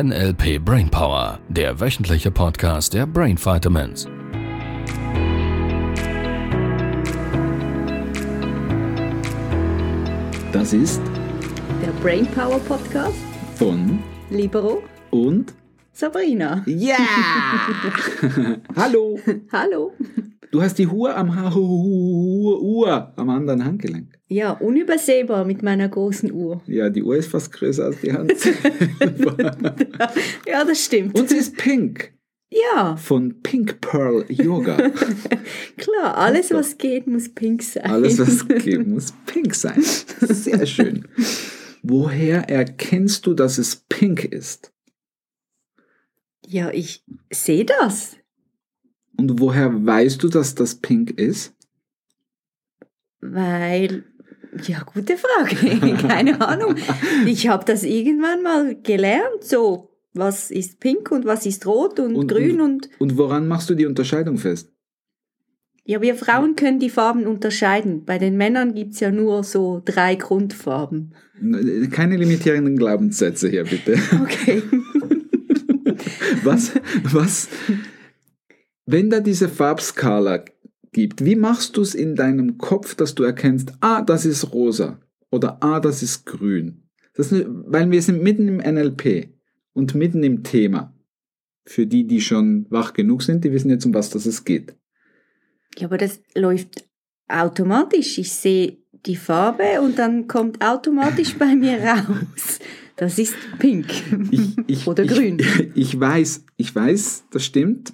NLP Brainpower, der wöchentliche Podcast der Brain Vitamins. Das ist Der Brainpower Podcast von Libero und Sabrina. Ja! Hallo! Hallo. Du hast die Uhr am ha Uhr, Uhr am anderen Handgelenk. Ja, unübersehbar mit meiner großen Uhr. Ja, die Uhr ist fast größer als die Hand. Ja, das stimmt. und sie ist pink. ja, Von Pink Pearl Yoga. klar, alles was geht, muss pink sein. Alles, was gibt, muss pink sein. Sehr schön. Woher erkennst du, dass es pink ist? Ja, ich sehe das. Und woher weißt du, dass das pink ist? Weil, ja, gute Frage. Keine Ahnung. Ich habe das irgendwann mal gelernt, so, was ist pink und was ist rot und, Und- grün und, Und woran machst du die Unterscheidung fest? ja, wir Frauen können die Farben unterscheiden. Bei den Männern gibt's ja nur so drei Grundfarben. Keine limitierenden Glaubenssätze hier, bitte. Okay. Was, was, wenn da diese Farbskala gibt, wie machst du es in deinem Kopf, dass du erkennst, ah, das ist rosa oder ah, das ist grün? Das ist, weil wir sind mitten im NLP und mitten im Thema. Für die, die schon wach genug sind, die wissen jetzt, um was das es geht. Ja, aber das läuft automatisch. Ich sehe die Farbe und dann kommt automatisch bei mir raus. Das ist pink. Ich, ich, Oder ich, grün. Ich weiß, ich weiß, das stimmt.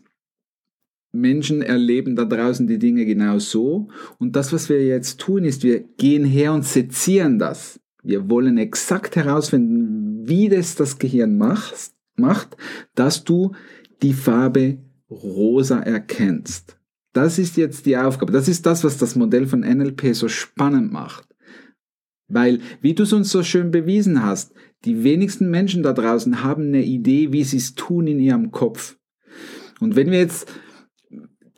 Menschen erleben da draußen die Dinge genau so. Und das, was wir jetzt tun, ist, wir gehen her und sezieren das. Wir wollen exakt herausfinden, wie das das Gehirn macht, macht, dass du die Farbe rosa erkennst. Das ist jetzt die Aufgabe. Das ist das, was das Modell von NLP so spannend macht. Weil, wie du es uns so schön bewiesen hast, die wenigsten Menschen da draußen haben eine Idee, wie sie es tun in ihrem Kopf. Und wenn wir jetzt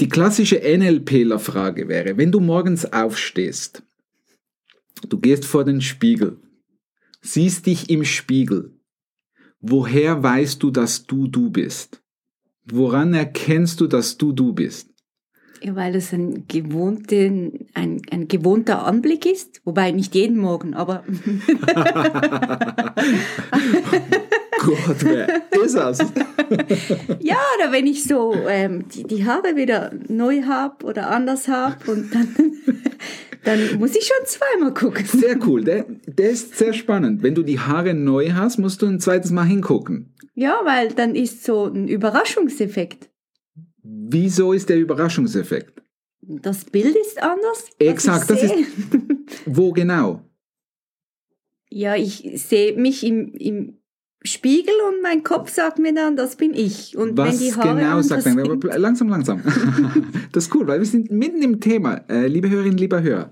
die klassische NLPler-Frage wäre, wenn du morgens aufstehst, du gehst vor den Spiegel, siehst dich im Spiegel, woher weißt du, dass du du bist? Woran erkennst du, dass du du bist? Ja, weil es ein, gewohnten, ein, ein gewohnter Anblick ist. Wobei nicht jeden Morgen, aber Gott, wer ist das? Ja, oder wenn ich so ähm, die, die Haare wieder neu habe oder anders habe und dann, dann muss ich schon zweimal gucken. Sehr cool, der, der ist sehr spannend. Wenn du die Haare neu hast, musst du ein zweites Mal hingucken. Ja, weil dann ist so ein Überraschungseffekt. Wieso ist der Überraschungseffekt? Das Bild ist anders. Exakt, das sehe. Wo genau? Ja, ich sehe mich im, im Spiegel und mein Kopf sagt mir dann, das bin ich. Und Was wenn die Haare genau sagt man? Aber langsam, langsam. das ist cool, weil wir sind mitten im Thema. Äh, liebe Hörerinnen, lieber Hörer,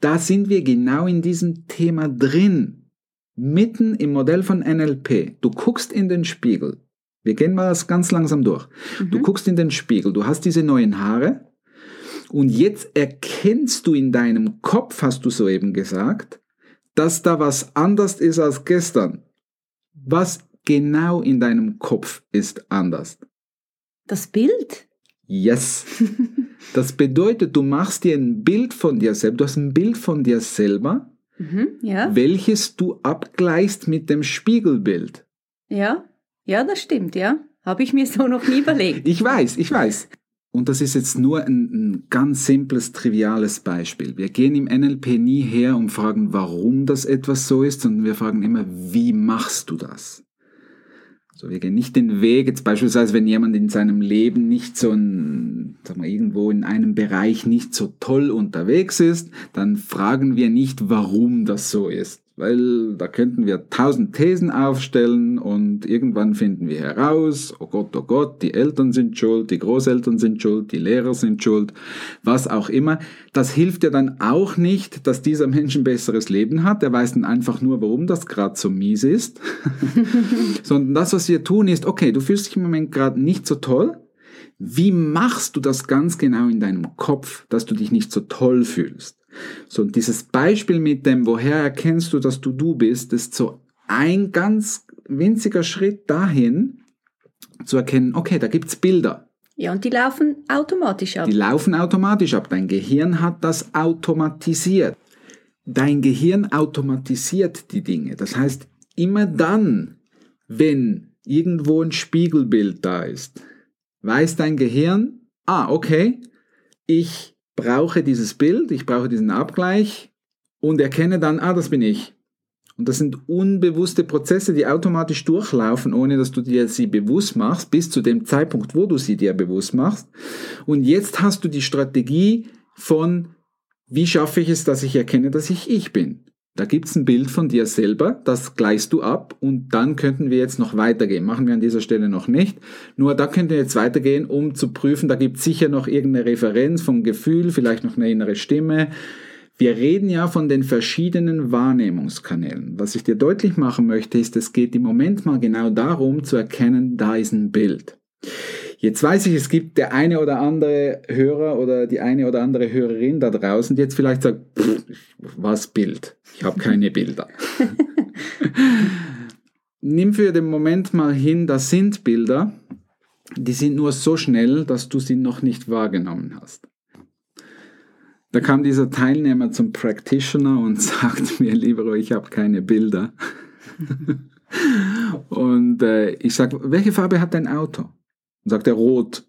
da sind wir genau in diesem Thema drin. Mitten im Modell von NLP. Du guckst in den Spiegel. Wir gehen mal das ganz langsam durch. Du Mhm. guckst in den Spiegel, du hast diese neuen Haare und jetzt erkennst du in deinem Kopf, hast du soeben gesagt, dass da was anders ist als gestern. Was genau in deinem Kopf ist anders? das Bild. Yes. Das bedeutet, du machst dir ein Bild von dir selbst, du hast ein Bild von dir selber, Mhm, ja, welches du abgleichst mit dem Spiegelbild. ja, ja, das stimmt, ja. Habe ich mir so noch nie überlegt. Ich weiß, ich weiß. Und das ist jetzt nur ein, ein ganz simples, triviales Beispiel. Wir gehen im NLP nie her und fragen, warum das etwas so ist, sondern wir fragen immer, wie machst du das? So, wir gehen nicht den Weg, jetzt beispielsweise, wenn jemand in seinem Leben nicht so ein, sagen wir, irgendwo in einem Bereich nicht so toll unterwegs ist, dann fragen wir nicht, warum das so ist. Weil da könnten wir tausend Thesen aufstellen und irgendwann finden wir heraus, oh Gott, oh Gott, die Eltern sind schuld, die Großeltern sind schuld, die Lehrer sind schuld, was auch immer. Das hilft ja dann auch nicht, dass dieser Mensch ein besseres Leben hat. Der weiß dann einfach nur, warum das gerade so mies ist. Sondern das, was wir tun, ist, okay, du fühlst dich im Moment gerade nicht so toll. Wie machst du das ganz genau in deinem Kopf, dass du dich nicht so toll fühlst? So, und dieses Beispiel mit dem, woher erkennst du, dass du du bist, ist so ein ganz winziger Schritt dahin, zu erkennen, okay, da gibt's Bilder. Ja, und die laufen automatisch ab. Die laufen automatisch ab. Dein Gehirn hat das automatisiert. Dein Gehirn automatisiert die Dinge. Das heißt, immer dann, wenn irgendwo ein Spiegelbild da ist, weiß dein Gehirn, ah, okay, ich brauche dieses Bild, ich brauche diesen Abgleich und erkenne dann, ah, das bin ich. Und das sind unbewusste Prozesse, die automatisch durchlaufen, ohne dass du dir sie bewusst machst, bis zu dem Zeitpunkt, wo du sie dir bewusst machst. Und jetzt hast du die Strategie von, wie schaffe ich es, dass ich erkenne, dass ich ich bin. Da gibt's ein Bild von dir selber, das gleichst du ab und dann könnten wir jetzt noch weitergehen. Machen wir an dieser Stelle noch nicht. Nur da könnten wir jetzt weitergehen, um zu prüfen, da gibt's sicher noch irgendeine Referenz vom Gefühl, vielleicht noch eine innere Stimme, wir reden ja von den verschiedenen Wahrnehmungskanälen. Was ich dir deutlich machen möchte, ist, es geht im Moment mal genau darum zu erkennen, da ist ein Bild. Jetzt weiß ich, es gibt der eine oder andere Hörer oder die eine oder andere Hörerin da draußen, die jetzt vielleicht sagt, was Bild? Ich habe keine Bilder. Nimm für den Moment mal hin, das sind Bilder, die sind nur so schnell, dass du sie noch nicht wahrgenommen hast. Da kam dieser Teilnehmer zum Practitioner und sagt mir, lieber, ich habe keine Bilder. und äh, ich sage, welche Farbe hat dein Auto? Und sagt er, rot.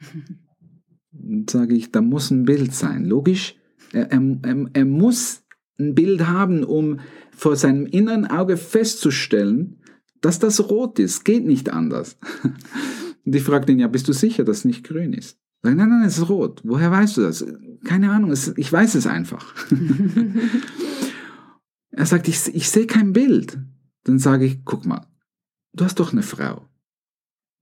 Und sage ich, da muss ein Bild sein. Logisch, er, er, er muss ein Bild haben, um vor seinem inneren Auge festzustellen, dass das rot ist. Geht nicht anders. Und ich fragte ihn, ja, bist du sicher, dass es nicht grün ist? Sag, nein, nein, es ist rot. Woher weißt du das? Keine Ahnung, es, ich weiß es einfach. er sagt, ich, ich sehe kein Bild. Dann sage ich, guck mal, du hast doch eine Frau.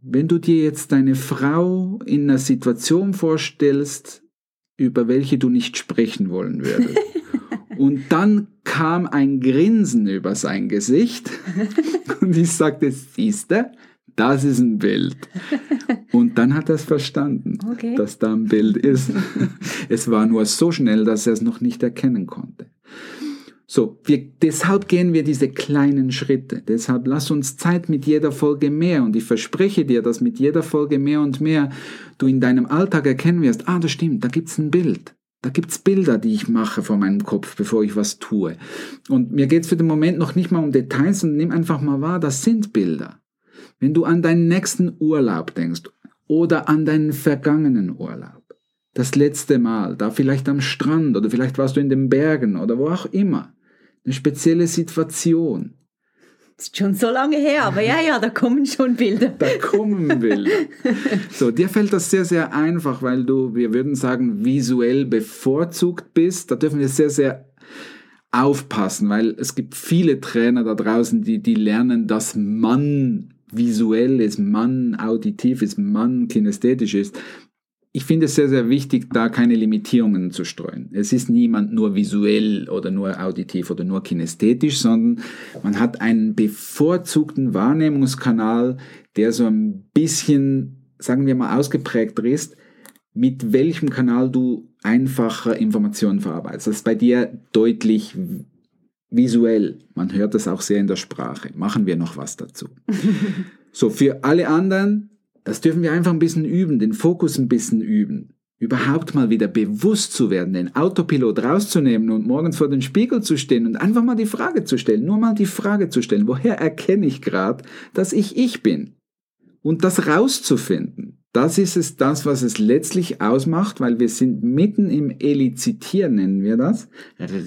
Wenn du dir jetzt deine Frau in einer Situation vorstellst, über welche du nicht sprechen wollen würdest, und dann kam ein Grinsen über sein Gesicht und ich sagte, siehste, das ist ein Bild. Und dann hat er es verstanden, okay. dass da ein Bild ist. es war nur so schnell, dass er es noch nicht erkennen konnte. So, wir, deshalb gehen wir diese kleinen Schritte. Deshalb lass uns Zeit mit jeder Folge mehr. Und ich verspreche dir, dass mit jeder Folge mehr und mehr du in deinem Alltag erkennen wirst, ah, das stimmt, da gibt's ein Bild. Da gibt's Bilder, die ich mache vor meinem Kopf, bevor ich was tue. Und mir geht's für den Moment noch nicht mal um Details und nimm einfach mal wahr, das sind Bilder. Wenn du an deinen nächsten Urlaub denkst oder an deinen vergangenen Urlaub, das letzte Mal, da vielleicht am Strand oder vielleicht warst du in den Bergen oder wo auch immer, eine spezielle Situation. Das ist schon so lange her, aber ja, ja, da kommen schon Bilder. Da kommen Bilder. So, dir fällt das sehr, sehr einfach, weil du, wir würden sagen, visuell bevorzugt bist. Da dürfen wir sehr, sehr aufpassen, weil es gibt viele Trainer da draußen, die, die lernen, dass man visuell ist, man auditiv ist, man kinästhetisch ist. Ich finde es sehr, sehr wichtig, da keine Limitierungen zu streuen. Es ist niemand nur visuell oder nur auditiv oder nur kinästhetisch, sondern man hat einen bevorzugten Wahrnehmungskanal, der so ein bisschen, sagen wir mal, ausgeprägter ist, mit welchem Kanal du einfacher Informationen verarbeitest. Das ist bei dir deutlich visuell. Man hört das auch sehr in der Sprache. Machen wir noch was dazu. so, für alle anderen, das dürfen wir einfach ein bisschen üben, den Fokus ein bisschen üben. Überhaupt mal wieder bewusst zu werden, den Autopilot rauszunehmen und morgens vor den Spiegel zu stehen und einfach mal die Frage zu stellen, nur mal die Frage zu stellen, woher erkenne ich gerade, dass ich ich bin? Und das rauszufinden. Das ist es das, was es letztlich ausmacht, weil wir sind mitten im Elizitieren, nennen wir das,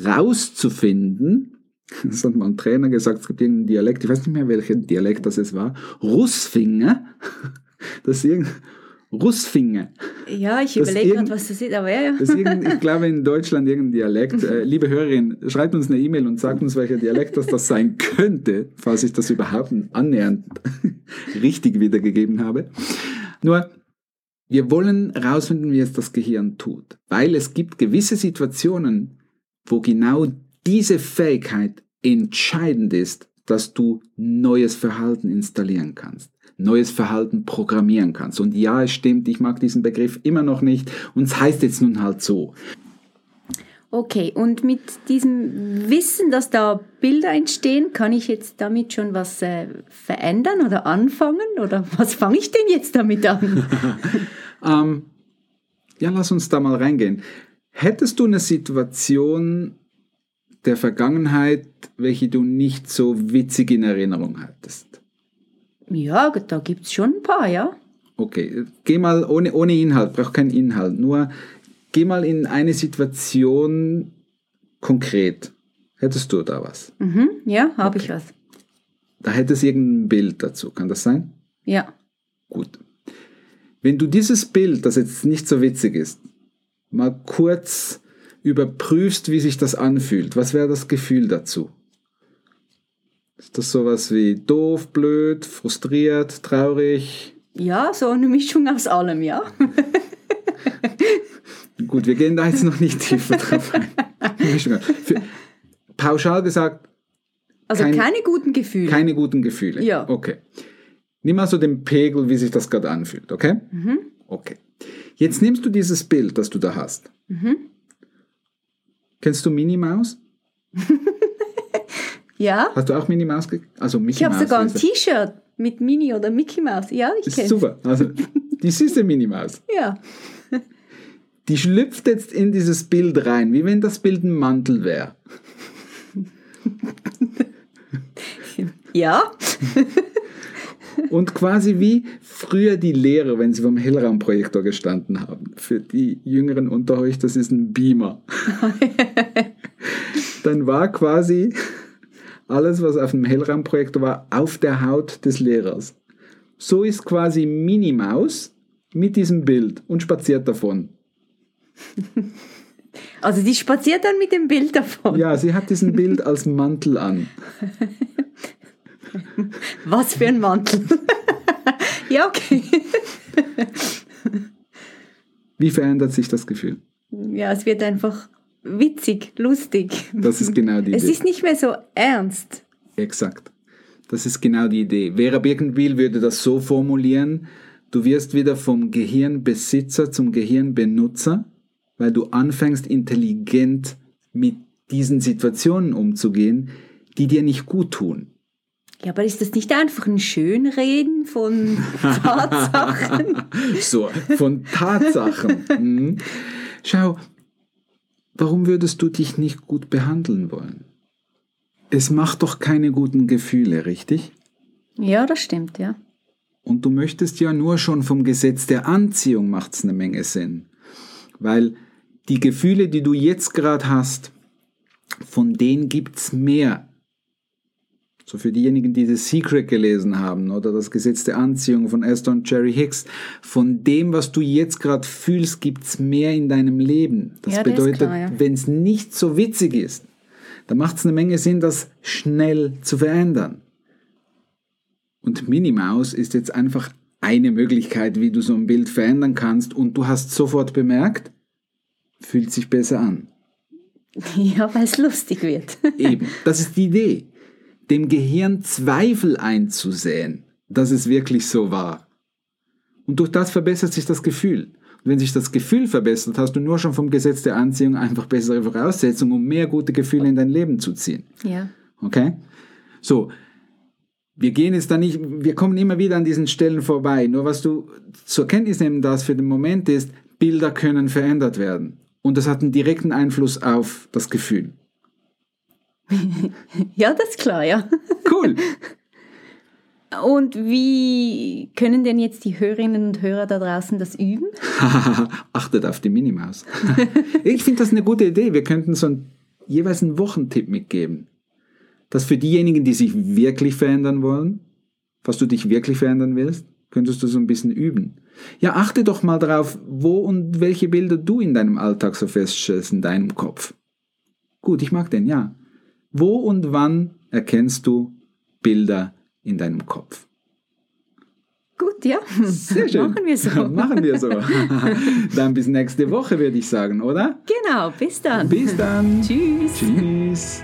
rauszufinden, das hat mal ein Trainer gesagt, es gibt irgendeinen Dialekt, ich weiß nicht mehr, welcher Dialekt das es war, Russfinger, das ist irgendein, Russfinger. Ja, ich überlege gerade, was das ist, aber ja, ja. Ich glaube in Deutschland irgendein Dialekt. Äh, liebe Hörerin, schreibt uns eine E-Mail und sagt uns, welcher Dialekt das, das sein könnte, falls ich das überhaupt annähernd richtig wiedergegeben habe. Nur, wir wollen herausfinden, wie es das Gehirn tut, weil es gibt gewisse Situationen, wo genau diese Fähigkeit entscheidend ist, dass du neues Verhalten installieren kannst, neues Verhalten programmieren kannst. Und ja, es stimmt, ich mag diesen Begriff immer noch nicht und es heißt jetzt nun halt so. Okay, und mit diesem Wissen, dass da Bilder entstehen, kann ich jetzt damit schon was äh, verändern oder anfangen? Oder was fange ich denn jetzt damit an? Ähm, ja, lass uns da mal reingehen. Hättest du eine Situation der Vergangenheit, welche du nicht so witzig in Erinnerung hattest? Ja, da gibt es schon ein paar, ja. Okay, geh mal ohne, ohne Inhalt, braucht keinen Inhalt, nur geh mal in eine Situation konkret. Hättest du da was? Mhm, ja, habe ich was. Da hättest du irgendein Bild dazu, kann das sein? Ja. Gut. Wenn du dieses Bild, das jetzt nicht so witzig ist, mal kurz überprüfst, wie sich das anfühlt, was wäre das Gefühl dazu? Ist das sowas wie doof, blöd, frustriert, traurig? Ja, so eine Mischung aus allem, ja. Gut, wir gehen da jetzt noch nicht tiefer drauf ein. Für, pauschal gesagt, Also Kein- keine guten Gefühle. keine guten Gefühle. Ja. Okay. Nimm mal so den Pegel, wie sich das gerade anfühlt, okay? Okay. Jetzt nimmst du dieses Bild, das du da hast. Kennst du Minnie Maus? ja. Hast du auch Minnie Maus? Also Mickey Ich habe Maus sogar ein T-Shirt mit Minnie oder Mickey Mouse. Ja, ich kenne super. Also die süße Minnie Maus. Ja. Die schlüpft jetzt in dieses Bild rein, wie wenn das Bild ein Mantel wäre. Ja. Und quasi wie früher die Lehrer, wenn sie vom Hellraumprojektor gestanden haben. Für die Jüngeren unter euch, das ist ein Beamer. Dann war quasi alles, was auf dem Hellraumprojektor war, auf der Haut des Lehrers. So ist quasi Minnie Maus mit diesem Bild und spaziert davon. Also die spaziert dann mit dem Bild davon. Ja, sie hat diesen Bild als Mantel an. Was für ein Mantel. ja, okay. Wie verändert sich das Gefühl? Ja, es wird einfach witzig, lustig. Das ist genau die Es Idee. ist nicht mehr so ernst. Exakt. Das ist genau die Idee. Vera Birkenbiel würde das so formulieren, du wirst wieder vom Gehirnbesitzer zum Gehirnbenutzer, weil du anfängst intelligent mit diesen Situationen umzugehen, die dir nicht gut tun. Ja, aber ist das nicht einfach ein Schönreden von Tatsachen? So, von Tatsachen. Mhm. Schau, warum würdest du dich nicht gut behandeln wollen? Es macht doch keine guten Gefühle, richtig? ja, das stimmt, ja. Und du möchtest ja nur schon vom Gesetz der Anziehung macht's eine Menge Sinn. Weil die Gefühle, die du jetzt gerade hast, von denen gibt's mehr. So für diejenigen, die The Secret gelesen haben oder das Gesetz der Anziehung von Aston und Jerry Hicks, von dem, was du jetzt gerade fühlst, gibt's mehr in deinem Leben. Das Ja, bedeutet, ja. wenn es nicht so witzig ist, dann macht's eine Menge Sinn, das schnell zu verändern. Und Minnie Maus ist jetzt einfach eine Möglichkeit, wie du so ein Bild verändern kannst und du hast sofort bemerkt, fühlt sich besser an. Ja, weil es lustig wird. Eben, das ist die Idee. Dem Gehirn Zweifel einzusäen, dass es wirklich so war. Und durch das verbessert sich das Gefühl. Und wenn sich das Gefühl verbessert, hast du nur schon vom Gesetz der Anziehung einfach bessere Voraussetzungen, um mehr gute Gefühle in dein Leben zu ziehen. Ja. Okay? So, wir gehen jetzt da nicht, wir kommen immer wieder an diesen Stellen vorbei. Nur was du zur Kenntnis nehmen darfst für den Moment ist, Bilder können verändert werden. Und das hat einen direkten Einfluss auf das Gefühl. Ja, das ist klar, ja. Cool. Und wie können denn jetzt die Hörerinnen und Hörer da draußen das üben? Achtet auf die Minimaus. ich finde das eine gute Idee. Wir könnten so einen, jeweils einen Wochentipp mitgeben. Das für diejenigen, die sich wirklich verändern wollen, was du dich wirklich verändern willst, könntest du so ein bisschen üben. Ja, achte doch mal drauf, wo und welche Bilder du in deinem Alltag so feststellst in deinem Kopf. Gut, ich mag den, ja. Wo und wann erkennst du Bilder in deinem Kopf? Gut, ja. Sehr schön. Machen wir so. Machen wir so. Dann bis nächste Woche, würde ich sagen, oder? Genau, bis dann. Bis dann. Tschüss. Tschüss.